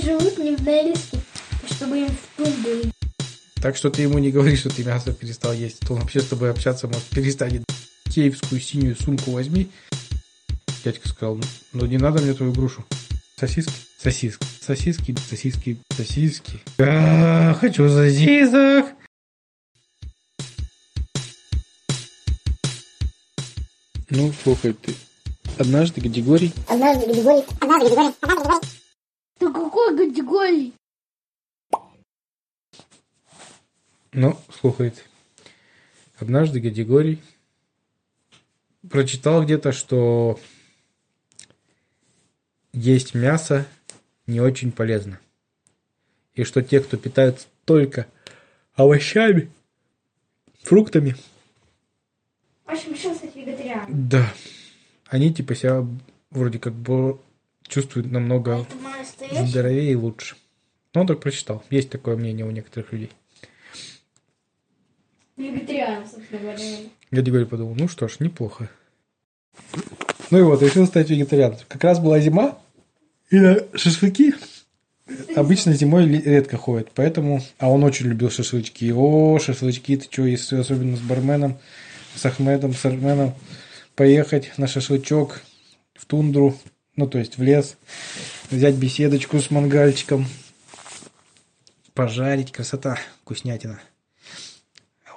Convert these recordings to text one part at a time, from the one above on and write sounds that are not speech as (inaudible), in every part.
живут не в Норильске, чтобы им в тундру. Так что ты ему не говори, что ты мясо перестал есть. То он вообще с тобой общаться может перестанет. Киевскую синюю сумку возьми. Дядька сказал, ну не надо мне твою грушу. Сосиски? Сосиски. Сосиски, сосиски, сосиски. А, хочу сосисок. Ну, слухай, ты однажды категорий. Однажды Григорий, однажды Григорий, однажды Григорий. Да какой категории? Ну, слухайте. Однажды Гадигорий прочитал где-то, что есть мясо не очень полезно. И что те, кто питаются только овощами, фруктами, В общем, решил стать вегетарианом. да, они типа себя вроде как бы чувствуют намного Это настоящий. здоровее и лучше. Ну, он так прочитал. Есть такое мнение у некоторых людей. Вегетариан, собственно говоря. Я Григорий подумал, ну что ж, неплохо. Ну и вот, решил стать вегетарианцем. Как раз была зима, и на шашлыки обычно зимой редко ходят, поэтому... А он очень любил шашлычки. О, шашлычки, ты что, если особенно с барменом, с Ахмедом, с Арменом, поехать на шашлычок в тундру, ну, то есть в лес, взять беседочку с мангальчиком, пожарить, красота, вкуснятина.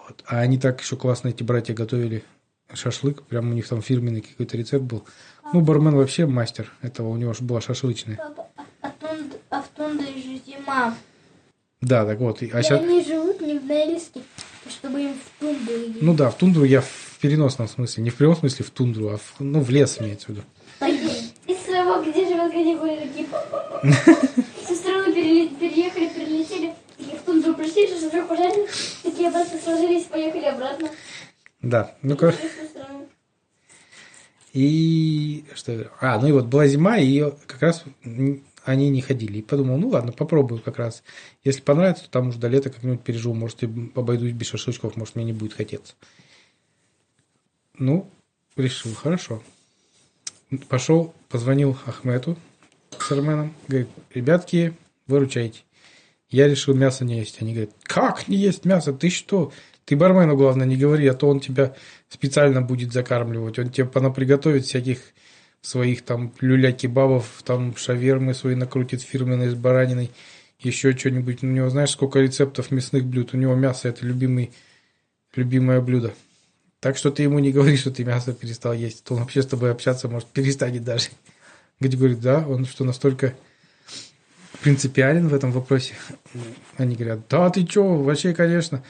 Вот. А они так еще классно, эти братья, готовили шашлык. Прям у них там фирменный какой-то рецепт был. Ну, бармен вообще мастер этого. У него же была шашлычная. Папа, а, а, тунд- а в тундре же зима. Да, так вот. и- А И щас- они живут не в Норильске, чтобы им в тундру идти. Ну да, в тундру я в переносном смысле. Не в прямом смысле в тундру, а в, ну, в лес имеется в виду. Своего, где живет Гадигорий, такие... (laughs) Страны переле- переехали, перелетели, такие в тундру пришли, шашлычок пожарили, такие обратно сложились, поехали обратно. Да, ну короче. Страну. И что? А, ну и вот была зима, и как раз они не ходили. И подумал, ну ладно, попробую как раз. Если понравится, то там уже до лета как-нибудь переживу. Может, и обойдусь без шашлычков, может, мне не будет хотеться. Ну, решил, хорошо. Пошел, позвонил Ахмету с Арменом. Говорит, ребятки, выручайте. Я решил мясо не есть. Они говорят, как не есть мясо? Ты что? Ты бармену, главное, не говори, а то он тебя специально будет закармливать. Он тебе понаприготовит всяких своих там люля-кебабов, там шавермы свои накрутит фирменные с бараниной, еще что-нибудь. У него знаешь, сколько рецептов мясных блюд. У него мясо – это любимый, любимое блюдо. Так что ты ему не говори, что ты мясо перестал есть. То он вообще с тобой общаться может перестанет даже. Говорит, говорит, да, он что, настолько принципиален в этом вопросе? Они говорят, да ты что, вообще, конечно.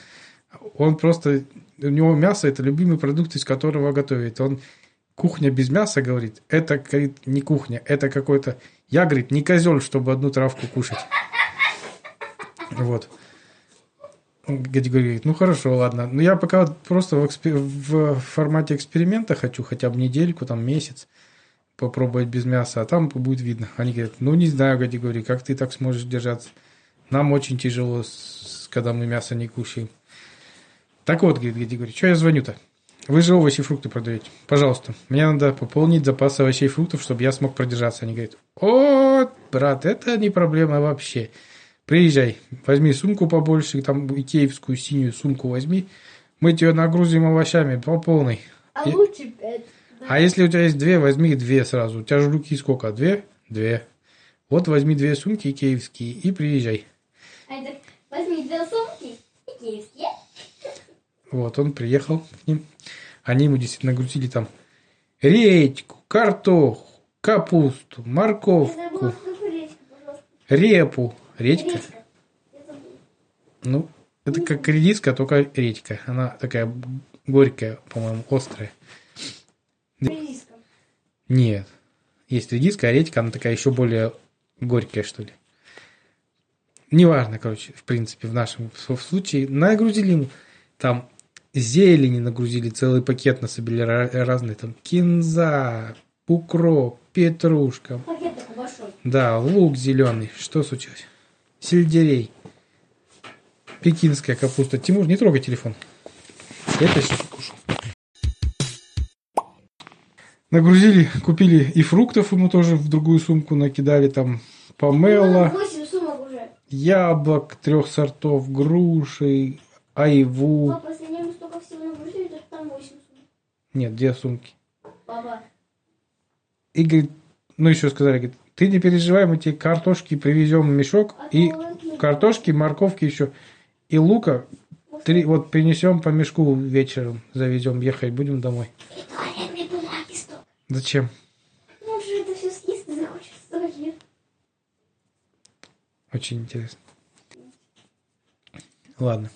Он просто, у него мясо – это любимый продукт, из которого готовит. Он кухня без мяса, говорит, это, говорит, не кухня, это какой-то... Я, говорит, не козел, чтобы одну травку кушать. Вот. Гади говорит, ну хорошо, ладно. Но я пока просто в, экспе- в формате эксперимента хочу хотя бы недельку, там месяц попробовать без мяса, а там будет видно. Они говорят, ну не знаю, Гади говорит, как ты так сможешь держаться? Нам очень тяжело, когда мы мясо не кушаем. Так вот, говорит Гади говорит, что я звоню-то? Вы же овощи и фрукты продаете. Пожалуйста, мне надо пополнить запас овощей и фруктов, чтобы я смог продержаться. Они говорят, о, брат, это не проблема вообще. Приезжай, возьми сумку побольше, там икеевскую синюю сумку возьми. Мы тебя нагрузим овощами по полной. А И- лучше пять. да. А если у тебя есть две, возьми две сразу. У тебя же руки сколько? Две? Две. Вот возьми две сумки икеевские и приезжай. Они так, возьми две сумки и киевские. Вот, он приехал к ним. Они ему действительно нагрузили там редьку, картоху, капусту, морковку, репу. Редька? Забыла. Ну, это как редиска, только редька. Она такая горькая, по-моему, острая. Редиска. Нет. Есть редиска, а редька, она такая еще более горькая, что ли. Неважно, короче, в принципе, в нашем с- случае. Нагрузили ему там зелени нагрузили, целый пакет насобили ра- разные, там кинза, укроп, петрушка, Пакет такой большой. да, лук зеленый. Что случилось? Сельдерей. Пекинская капуста. Тимур, не трогай телефон. Я это сейчас кушал. Нагрузили, купили и фруктов ему тоже в другую сумку накидали, там помело. 8 яблок трех сортов, груши, айву. Папа, если они столько всего нагрузили, то там 8 сумок. Нет, две сумки. Папа, И говорит, ну еще сказали, говорит, ты не переживай, мы тебе картошки привезем мешок, а и картошки, морковки еще, и лука, три, вот принесем по мешку вечером, завезем, ехать будем домой. стоп. Зачем? Ну. Очень интересно. Ладно.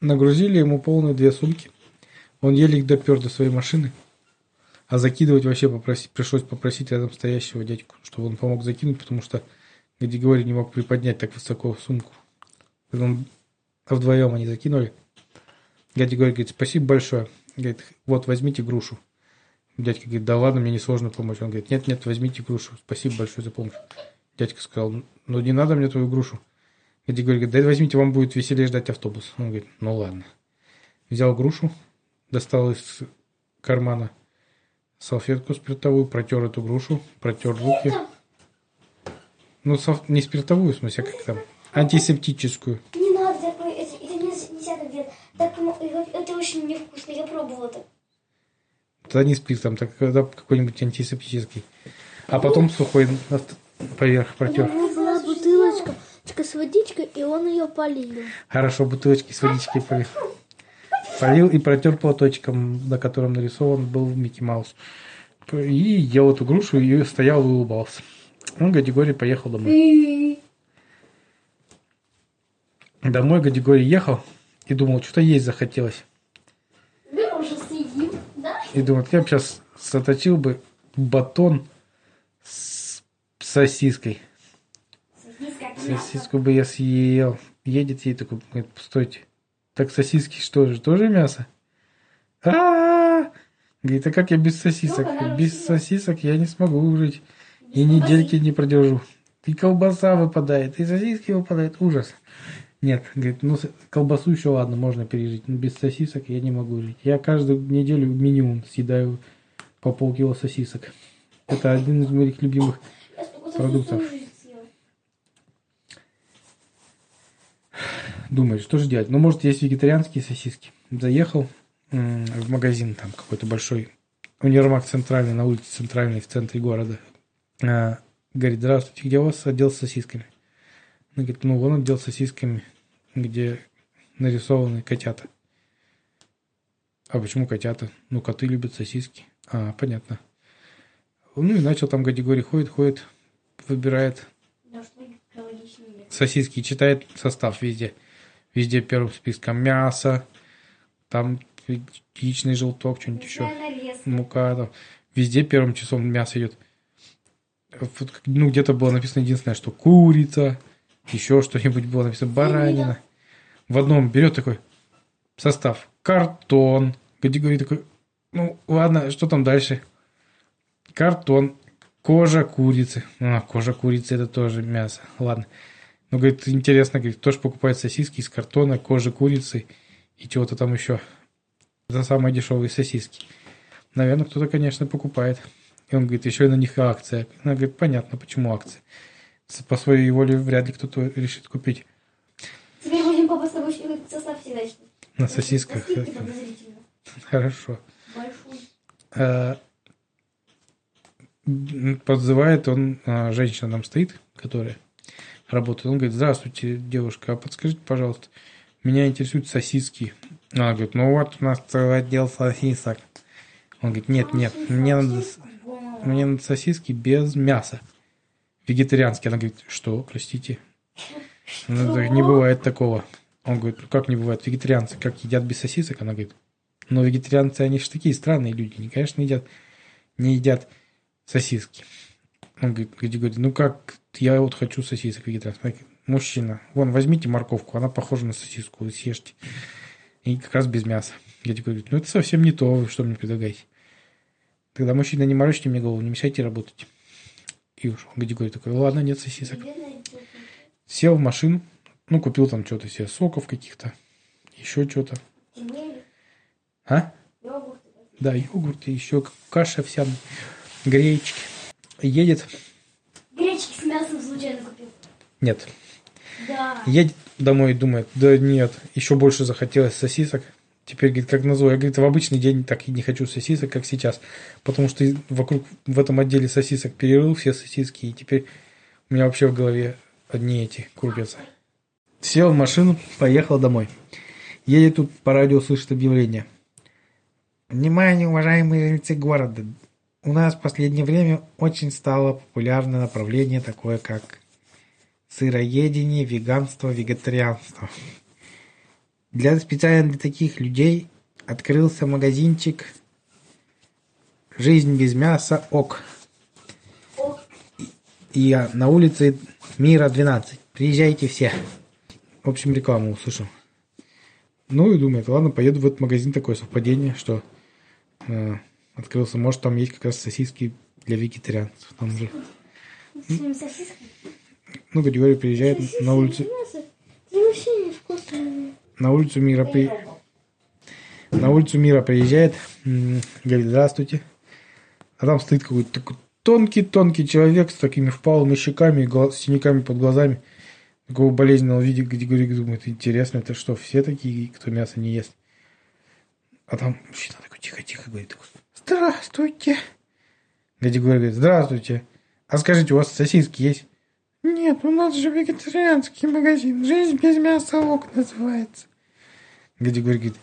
Нагрузили ему полные две сумки. Он еле их допер до своей машины. А закидывать вообще попросить, пришлось попросить рядом стоящего дядьку, чтобы он помог закинуть, потому что Гадигорий не мог приподнять так высоко сумку. Он, а вдвоем они закинули. Гадигорий говорит, спасибо большое. Говорит, вот, возьмите грушу. Дядька говорит, да ладно, мне несложно помочь. Он говорит, нет, нет, возьмите грушу. Спасибо большое за помощь. Дядька сказал, ну не надо мне твою грушу. Гадигорий говорит, да возьмите, вам будет веселее ждать автобус. Он говорит, ну ладно. Взял грушу, достал из кармана салфетку спиртовую, протер эту грушу, протер руки. Ну, сал- не спиртовую, в смысле, а как там, антисептическую. Не надо это, это нельзя, так делать. Так, м- это очень невкусно, я пробовала это. Тогда не спирт, там так, тогда какой-нибудь антисептический. А потом сухой поверх протер. У него была бутылочка с водичкой, и он ее полил. Хорошо, бутылочки с водичкой полил. Полил и протер платочком, на котором нарисован был Микки Маус. И ел эту грушу, и стоял и улыбался. Он, Гадигорий, поехал домой. Домой Гадигорий ехал и думал, что-то есть захотелось. Мы уже съедим, да? И думает, я бы сейчас заточил бы батон с сосиской. Сосиска. Сосиску бы я съел. Едет ей такой, говорит, стойте. Так сосиски что же, тоже мясо? а Говорит, а как я без сосисок? Без сосисок я не смогу жить. И недельки не продержу. И колбаса выпадает, и сосиски выпадают. Ужас. Нет, говорит, ну колбасу еще ладно, можно пережить. Но без сосисок я не могу жить. Я каждую неделю минимум съедаю по полкило сосисок. Это один из моих любимых продуктов. Думает, что же делать? Ну, может, есть вегетарианские сосиски. Заехал в магазин, там какой-то большой универмаг центральный, на улице центральной, в центре города. А, говорит, здравствуйте, где у вас отдел с сосисками? Она говорит, ну, вон отдел с сосисками, где нарисованы котята. А почему котята? Ну, коты любят сосиски. А, понятно. Ну, и начал там категории ходит, ходит, выбирает сосиски, читает состав везде. Везде первым списком мясо, там яичный желток, что-нибудь еще, нарезка. мука, там. Везде первым числом мясо идет. Ну, где-то было написано единственное, что курица, еще что-нибудь было написано, баранина. В одном берет такой состав, картон, категории такой, ну, ладно, что там дальше? Картон, кожа курицы. А, кожа курицы это тоже мясо. Ладно. Ну, говорит, интересно, говорит, кто же покупает сосиски из картона, кожи курицы и чего-то там еще. Это самые дешевые сосиски. Наверное, кто-то, конечно, покупает. И он говорит, еще и на них акция. Она говорит, понятно, почему акция. По своей воле вряд ли кто-то решит купить Теперь будем папа с тобой состав всегда на сосисках. Хорошо. Большой. М, подзывает он, а, женщина там стоит, которая работает. Он говорит, здравствуйте, девушка, а подскажите, пожалуйста, меня интересуют сосиски. Она говорит, ну вот у нас целый отдел сосисок. Он говорит, нет, нет, мне надо, мне надо сосиски без мяса. Вегетарианские. Она говорит, что, простите? Ну, так не бывает такого. Он говорит, ну как не бывает? Вегетарианцы как едят без сосисок? Она говорит, но вегетарианцы, они же такие странные люди. Они, конечно, едят, не едят сосиски. Он говорит, говорит, ну как, я вот хочу сосисок говорит, Мужчина, вон, возьмите морковку, она похожа на сосиску, съешьте. И как раз без мяса. Гади говорит, ну это совсем не то, что мне предлагаете. Тогда мужчина, не морочьте мне голову, не мешайте работать. И ушел. Гади говорит такой, ладно, нет сосисок. Сел в машину, ну, купил там что-то себе, соков каких-то, еще что-то. А? Йогурты. Да, йогурт, и еще каша овсяная, гречки. Едет, Гречки с мясом звучит. случайно купил. Нет. Да. Едет домой и думает, да нет, еще больше захотелось сосисок. Теперь, говорит, как назло, я, говорит, в обычный день так и не хочу сосисок, как сейчас. Потому что вокруг в этом отделе сосисок перерыл все сосиски, и теперь у меня вообще в голове одни эти крутятся. Сел в машину, поехал домой. Едет тут по радио, слышит объявление. Внимание, уважаемые жильцы города! У нас в последнее время очень стало популярное направление такое, как сыроедение, веганство, вегетарианство. Для специально для таких людей открылся магазинчик «Жизнь без мяса ок». И на улице Мира 12. Приезжайте все. В общем, рекламу услышал. Ну и думает, ладно, поеду в этот магазин, такое совпадение, что э, открылся. Может, там есть как раз сосиски для вегетарианцев. Там же. С сосисками. Ну, категория приезжает на улицу, на улицу Мира при... на улицу Мира приезжает, говорит, здравствуйте. А там стоит какой-то такой тонкий-тонкий человек с такими впалыми щеками и гла- синяками под глазами. Такого болезненного вида, где говорит, думает, интересно, это что, все такие, кто мясо не ест? А там мужчина такой тихо-тихо говорит, здравствуйте. Гади говорит, здравствуйте. А скажите, у вас сосиски есть? Нет, у нас же вегетарианский магазин. Жизнь без мяса ок называется. Гади говорит,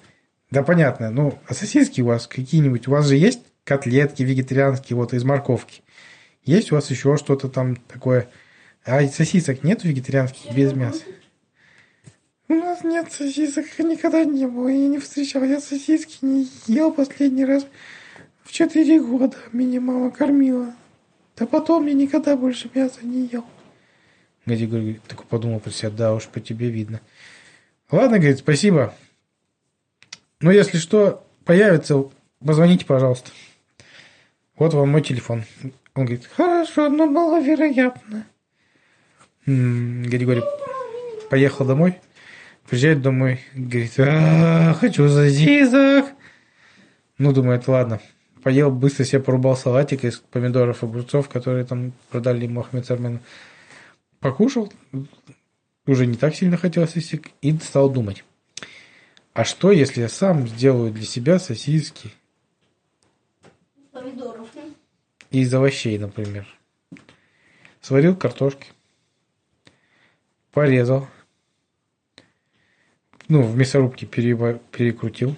да понятно, ну, а сосиски у вас какие-нибудь? У вас же есть котлетки вегетарианские, вот из морковки? Есть у вас еще что-то там такое? А сосисок нет вегетарианских без мяса? У нас нет сосисок, никогда не было, я не встречал. Я сосиски не ел последний раз в 4 года. Меня мама кормила. Да потом я никогда больше мяса не ел. Гади говорит, такой подумал про себя, да уж по тебе видно. Ладно, говорит, спасибо. Ну, если что, появится, позвоните, пожалуйста. Вот вам мой телефон. Он говорит, хорошо, но маловероятно. Григорий поехал домой, приезжает домой, говорит, «А, хочу сосисок. Ну, думает, ладно. Поел, быстро себе порубал салатик из помидоров, огурцов, которые там продали ему Ахмед Сармену. Покушал, уже не так сильно хотел сосисок, и стал думать. А что, если я сам сделаю для себя сосиски Помидоров. из овощей, например? Сварил картошки, порезал, ну, в мясорубке перекрутил.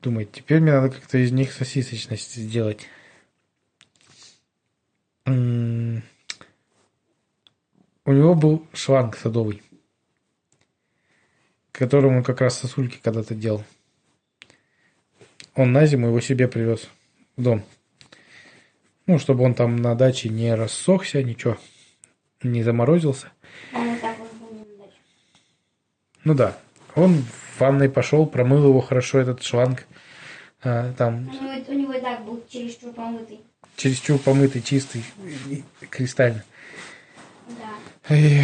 Думает, теперь мне надо как-то из них сосисочность сделать. М, У него был шланг садовый, которым он как раз сосульки когда-то делал. Он на зиму его себе привез в дом. Ну, чтобы он там на даче не рассохся, ничего, не заморозился. А. Ну да, он в ванной пошел, промыл его хорошо, этот шланг. А, там У него, у него и так был чересчур помытый. чересчур помытый, чистый, кристально. Да. И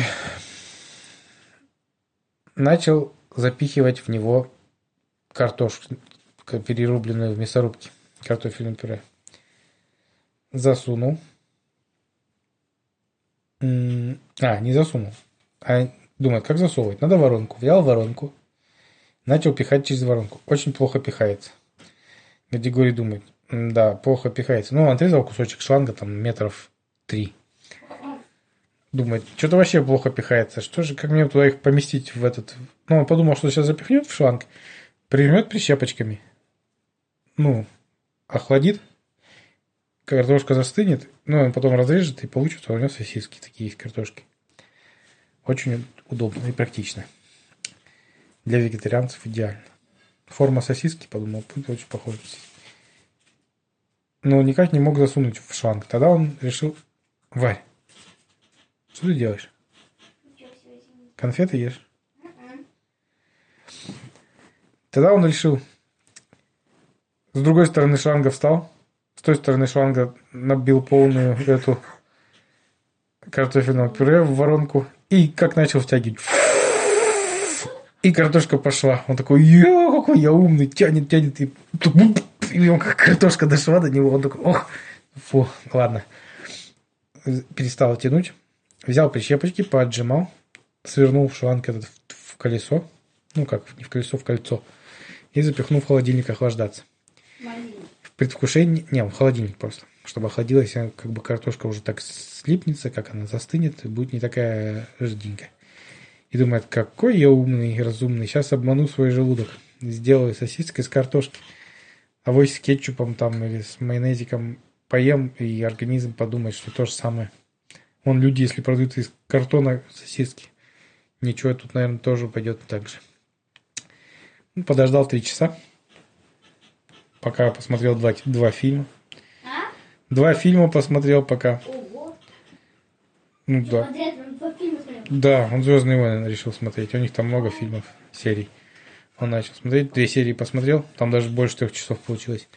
начал запихивать в него картошку, перерубленную в мясорубке, картофельное пюре. Засунул. А, не засунул. А думает, как засовывать? Надо воронку. Взял воронку. Начал пихать через воронку. Очень плохо пихается. Григорий думает, «М, да, плохо пихается. Ну, отрезал кусочек шланга, там, метров три. Думает, что-то вообще плохо пихается. Что же, как мне туда их поместить в этот... Ну, он подумал, что сейчас запихнет в шланг, прижмет прищепочками. Ну, охладит. Картошка застынет. Ну, он потом разрежет и получится у него сосиски такие из картошки. Очень удобно и практично. Для вегетарианцев идеально. Форма сосиски, подумал, будет очень похожа. Но никак не мог засунуть в шланг. Тогда он решил... Варь, что ты делаешь? Конфеты ешь? Тогда он решил. С другой стороны шланга встал. С той стороны шланга набил полную эту картофельного пюре в воронку. И как начал втягивать. И картошка пошла. Он такой, я какой я умный, тянет, тянет. И, и он как картошка дошла до него. Он такой, ох, фу, ладно. Перестал тянуть. Взял прищепочки, поотжимал, свернул шланг этот в, в колесо, ну как, не в колесо, в кольцо, и запихнул в холодильник охлаждаться. Маленький. В предвкушении, не, в холодильник просто, чтобы охладилась, а как бы картошка уже так слипнется, как она застынет, и будет не такая жиденькая. И думает, какой я умный и разумный, сейчас обману свой желудок, сделаю сосиски с картошки, авось с кетчупом там или с майонезиком поем, и организм подумает, что то же самое. Вон люди, если продают из картона сосиски, ничего, тут, наверное, тоже пойдет так же. Ну, подождал три часа, пока посмотрел два, два фильма. А? Два фильма посмотрел пока. Ого. Ну Что да. подряд он? Да, он Звездные войны решил смотреть. У них там много фильмов, серий. Он начал смотреть, две серии посмотрел, там даже больше трех часов получилось.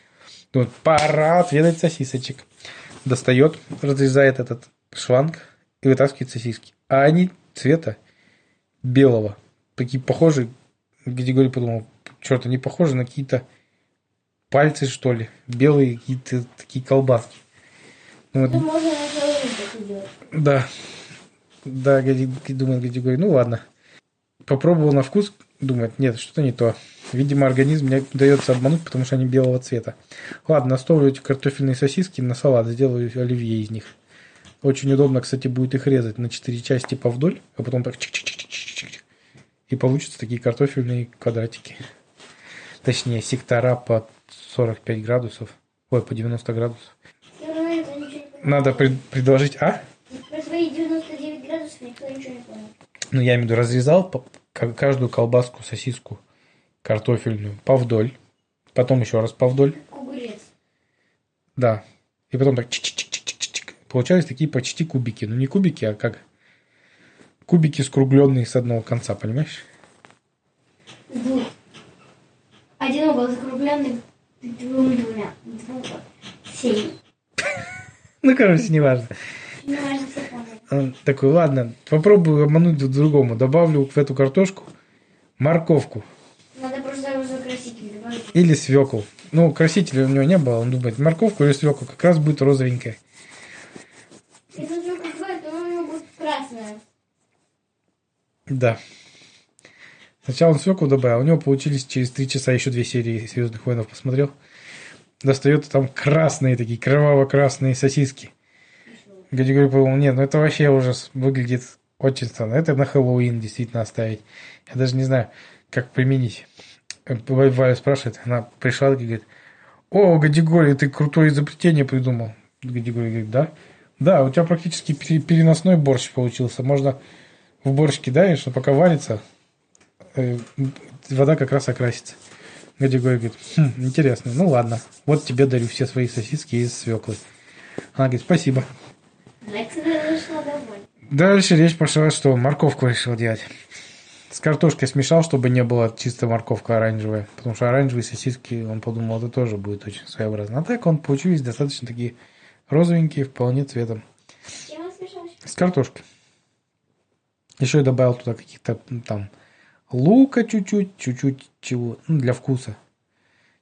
Думает, пора отведать сосисочек. Достает, разрезает этот шланг и вытаскивает сосиски. А они цвета белого. Такие похожие. Григорий подумал, черт, они похожи на какие-то пальцы, что ли. Белые какие-то такие колбаски. Ну, Это вот, можно на да. Да, думает Григорий, ну ладно. Попробовал на вкус, думает, нет, что-то не то. Видимо, организм мне дается обмануть, потому что они белого цвета. Ладно, оставлю эти картофельные сосиски на салат, сделаю оливье из них. Очень удобно, кстати, будет их резать на 4 части повдоль, а потом так чик-чик-чик-чик-чик. И получатся такие картофельные квадратики. Точнее, сектора по 45 градусов. Ой, по 90 градусов. Надо пред- предложить... А? Про свои 99 градусов никто ничего не понял. Ну, я имею в виду, разрезал по- ка- каждую колбаску, сосиску картофельную повдоль. Потом еще раз. Как огурец. Да. И потом так чик-чик-чик-чик-чик. Получались такие почти кубики. Ну, не кубики, а как кубики скругленные с одного конца, понимаешь? Двух. Один угол закругленный двумя двумя. Семь. (laughs) Ну, короче, неважно. Не важно, все понял. Он такой, ладно, попробую обмануть друг другому. Добавлю в эту картошку морковку Надо просто уже краситель добавить. или свеклу. Ну, красителя у него не было. Он думает, морковку или свеклу как раз будет розовенькая. Если он только бывает, то у него будет красное. Да. Сначала он свеклу добавил, у него получились через три часа еще две серии Звездных войнов посмотрел. Достает там красные такие, кроваво-красные сосиски. Григорий подумал, нет, ну это вообще ужас, выглядит очень странно. Это на Хэллоуин действительно оставить. Я даже не знаю, как применить. Э, Валя спрашивает, она пришла и говорит, о, Гадигорий, ты крутое изобретение придумал. Гадигорий говорит, да? Да, у тебя практически пере- переносной борщ получился. Можно в борщ кидаешь, а пока варится, э, вода как раз окрасится. Гадигорий говорит, «Хм, интересно, ну ладно, вот тебе дарю все свои сосиски из свеклы. Она говорит, спасибо. Дальше речь пошла, что морковку решил делать. С картошкой смешал, чтобы не было чисто морковка оранжевая. Потому что оранжевые сосиски, он подумал, это тоже будет очень своеобразно. А так он получились достаточно такие розовенькие, вполне цветом. С картошкой. Еще я добавил туда каких-то там лука чуть-чуть, чуть-чуть чего, ну, для вкуса.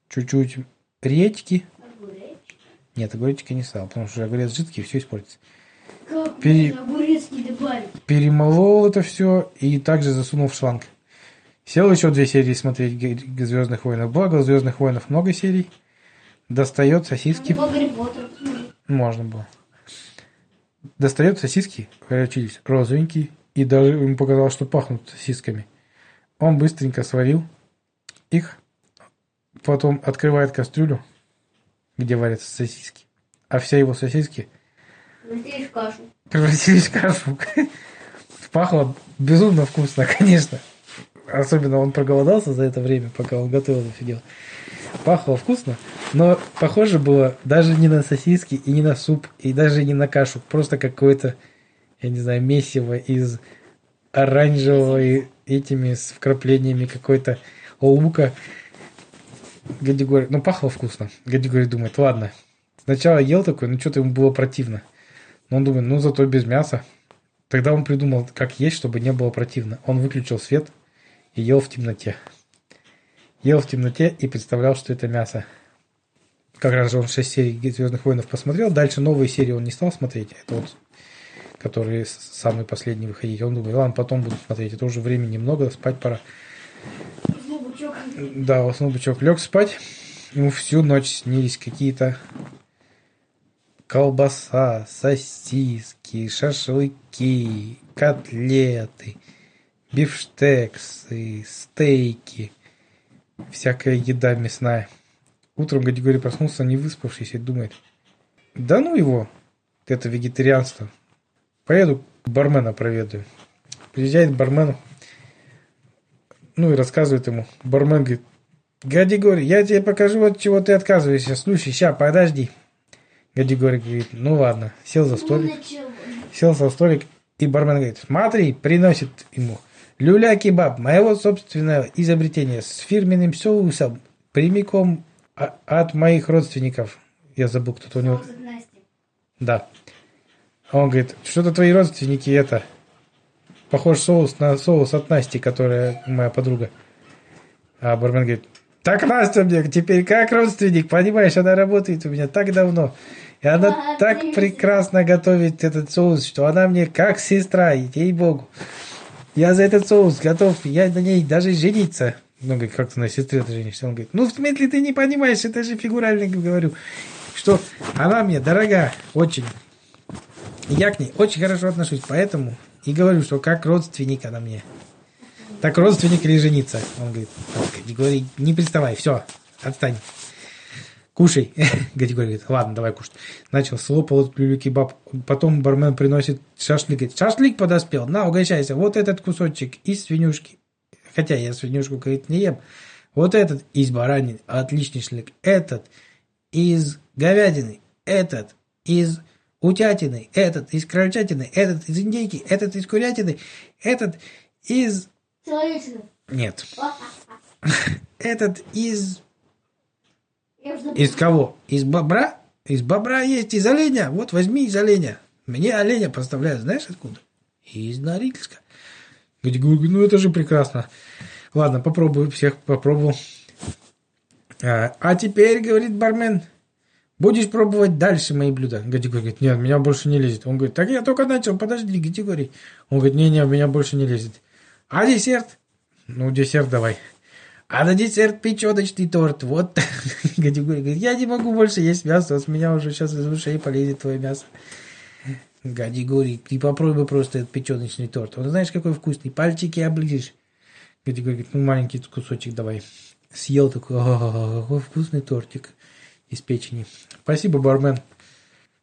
Чуть-чуть редьки. Огурец. Нет, огуречки не стал, потому что огурец жидкий, все испортится. Как Пере- можно огурец не добавить? Перемолол это все и также засунул в шланг. Сел еще две серии смотреть Звездных войнов. Благо, Звездных войнов много серий. Достает сосиски. Можно было. Достает сосиски, горячились, розовенькие, и даже ему показалось, что пахнут сосисками. Он быстренько сварил их, потом открывает кастрюлю, где варятся сосиски, а все его сосиски Разделишь кашу. превратились в кашу. Пахло безумно вкусно, конечно. Особенно он проголодался за это время, пока он готовил дело. Пахло вкусно, но похоже было даже не на сосиски и не на суп, и даже не на кашу. Просто какое-то, я не знаю, месиво из оранжевого и этими с вкраплениями какой-то лука. Гадигорий, ну пахло вкусно. Гадигорий думает, ладно. Сначала ел такой, ну что-то ему было противно. Но он думает, ну зато без мяса. Тогда он придумал, как есть, чтобы не было противно. Он выключил свет и ел в темноте. Ел в темноте и представлял, что это мясо. Как раз же он 6 серий Звездных войнов посмотрел. Дальше новые серии он не стал смотреть. Это вот который с- самый последний выходить. Он думает, ладно, потом буду смотреть, это уже времени много, спать пора. Уснул бычок. Да, уснул бычок, лег спать. Ему всю ночь снились какие-то колбаса, сосиски, шашлыки, котлеты, бифштексы, стейки, всякая еда мясная. Утром Гадигорий проснулся, не выспавшийся, и думает, да ну его, это вегетарианство. Поеду бармена проведаю. Приезжает к бармену, ну и рассказывает ему. Бармен говорит, Гадигорий, я тебе покажу, от чего ты отказываешься. Слушай, ща, подожди. Гадигорий говорит, ну ладно. Сел за Ну, столик, начало. сел за столик, и бармен говорит, смотри, приносит ему люля-кебаб, моего собственного изобретения, с фирменным соусом, прямиком а- от моих родственников. Я забыл, кто-то у него... Да. А Он говорит, что-то твои родственники это... Похож соус на соус от Насти, которая моя подруга. А бармен говорит, так Настя мне теперь как родственник, понимаешь, она работает у меня так давно. И она Ага, так отлично. прекрасно готовит этот соус, что она мне как сестра, ей-богу. Я за этот соус готов, я на ней даже жениться. Ну, говорит, как ты на сестре ты женишься? Он говорит, ну, в смысле, ты не понимаешь, это же фигурально говорю. Что она мне дорога очень. Я к ней очень хорошо отношусь, поэтому и говорю, что как родственник она мне. Так родственник или жениться? Он говорит, так, Григорий, не приставай, все, отстань. Кушай. (laughs) Григорий говорит, ладно, давай кушать. Начал, слопал этот люля-кебаб. Потом бармен приносит шашлык. Говорит, шашлык подоспел, на, угощайся. Вот этот кусочек из свинюшки. Хотя я свинюшку, говорит, не ем. Вот этот из баранины, отличный шашлык. Этот из говядины, этот из утятины, этот из крольчатины, этот из индейки, этот из курятины, этот из... Человечина. Нет. Этот из... Я уже Из кого? Из бобра? Из бобра есть, из оленя. Вот возьми из оленя. Мне оленя поставляют, знаешь откуда? Из Норильска. Ну это же прекрасно. Ладно, попробую, всех попробовал. А, а теперь, говорит бармен, будешь пробовать дальше мои блюда. Гадигорий говорит, нет, меня больше не лезет. Он говорит, так я только начал, подожди, Гадигорий. Он говорит, не-не, меня больше не лезет. А десерт? Ну, десерт давай. А на десерт печеночный торт. Вот. (laughs) Гадигорий говорит, я не могу больше есть мясо, с меня уже сейчас из ушей полезет твое мясо. Гадигорий, ты попробуй просто этот печеночный торт. Он знаешь, какой вкусный. Пальчики оближешь. Гадигорий говорит, ну маленький кусочек давай. Съел такой, «А, какой вкусный тортик из печени. Спасибо, бармен.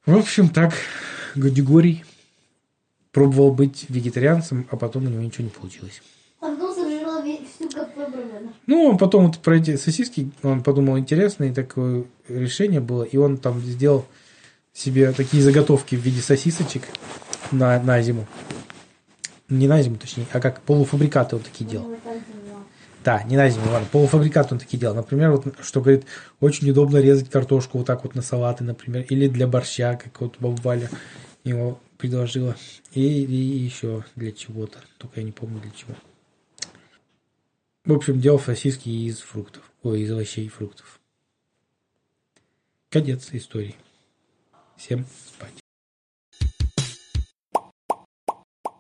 В общем, так, Гадигорий пробовал быть вегетарианцем, а потом у него ничего не получилось. А потом сожрал всю кафе бармена. Ну, он потом вот про эти сосиски, он подумал, интересное такое решение было, и он там сделал себе такие заготовки в виде сосисочек на, на зиму. Не на зиму, точнее, а как полуфабрикаты он такие делал. Да, не на зиму, ладно, полуфабрикат он такие делал. Например, вот, что говорит, очень удобно резать картошку вот так вот на салаты, например, или для борща, как вот баба Валя его предложила, и, и еще для чего-то, только я не помню для чего. В общем, делал сосиски из фруктов, ой, из овощей и фруктов. Конец истории. Всем спать.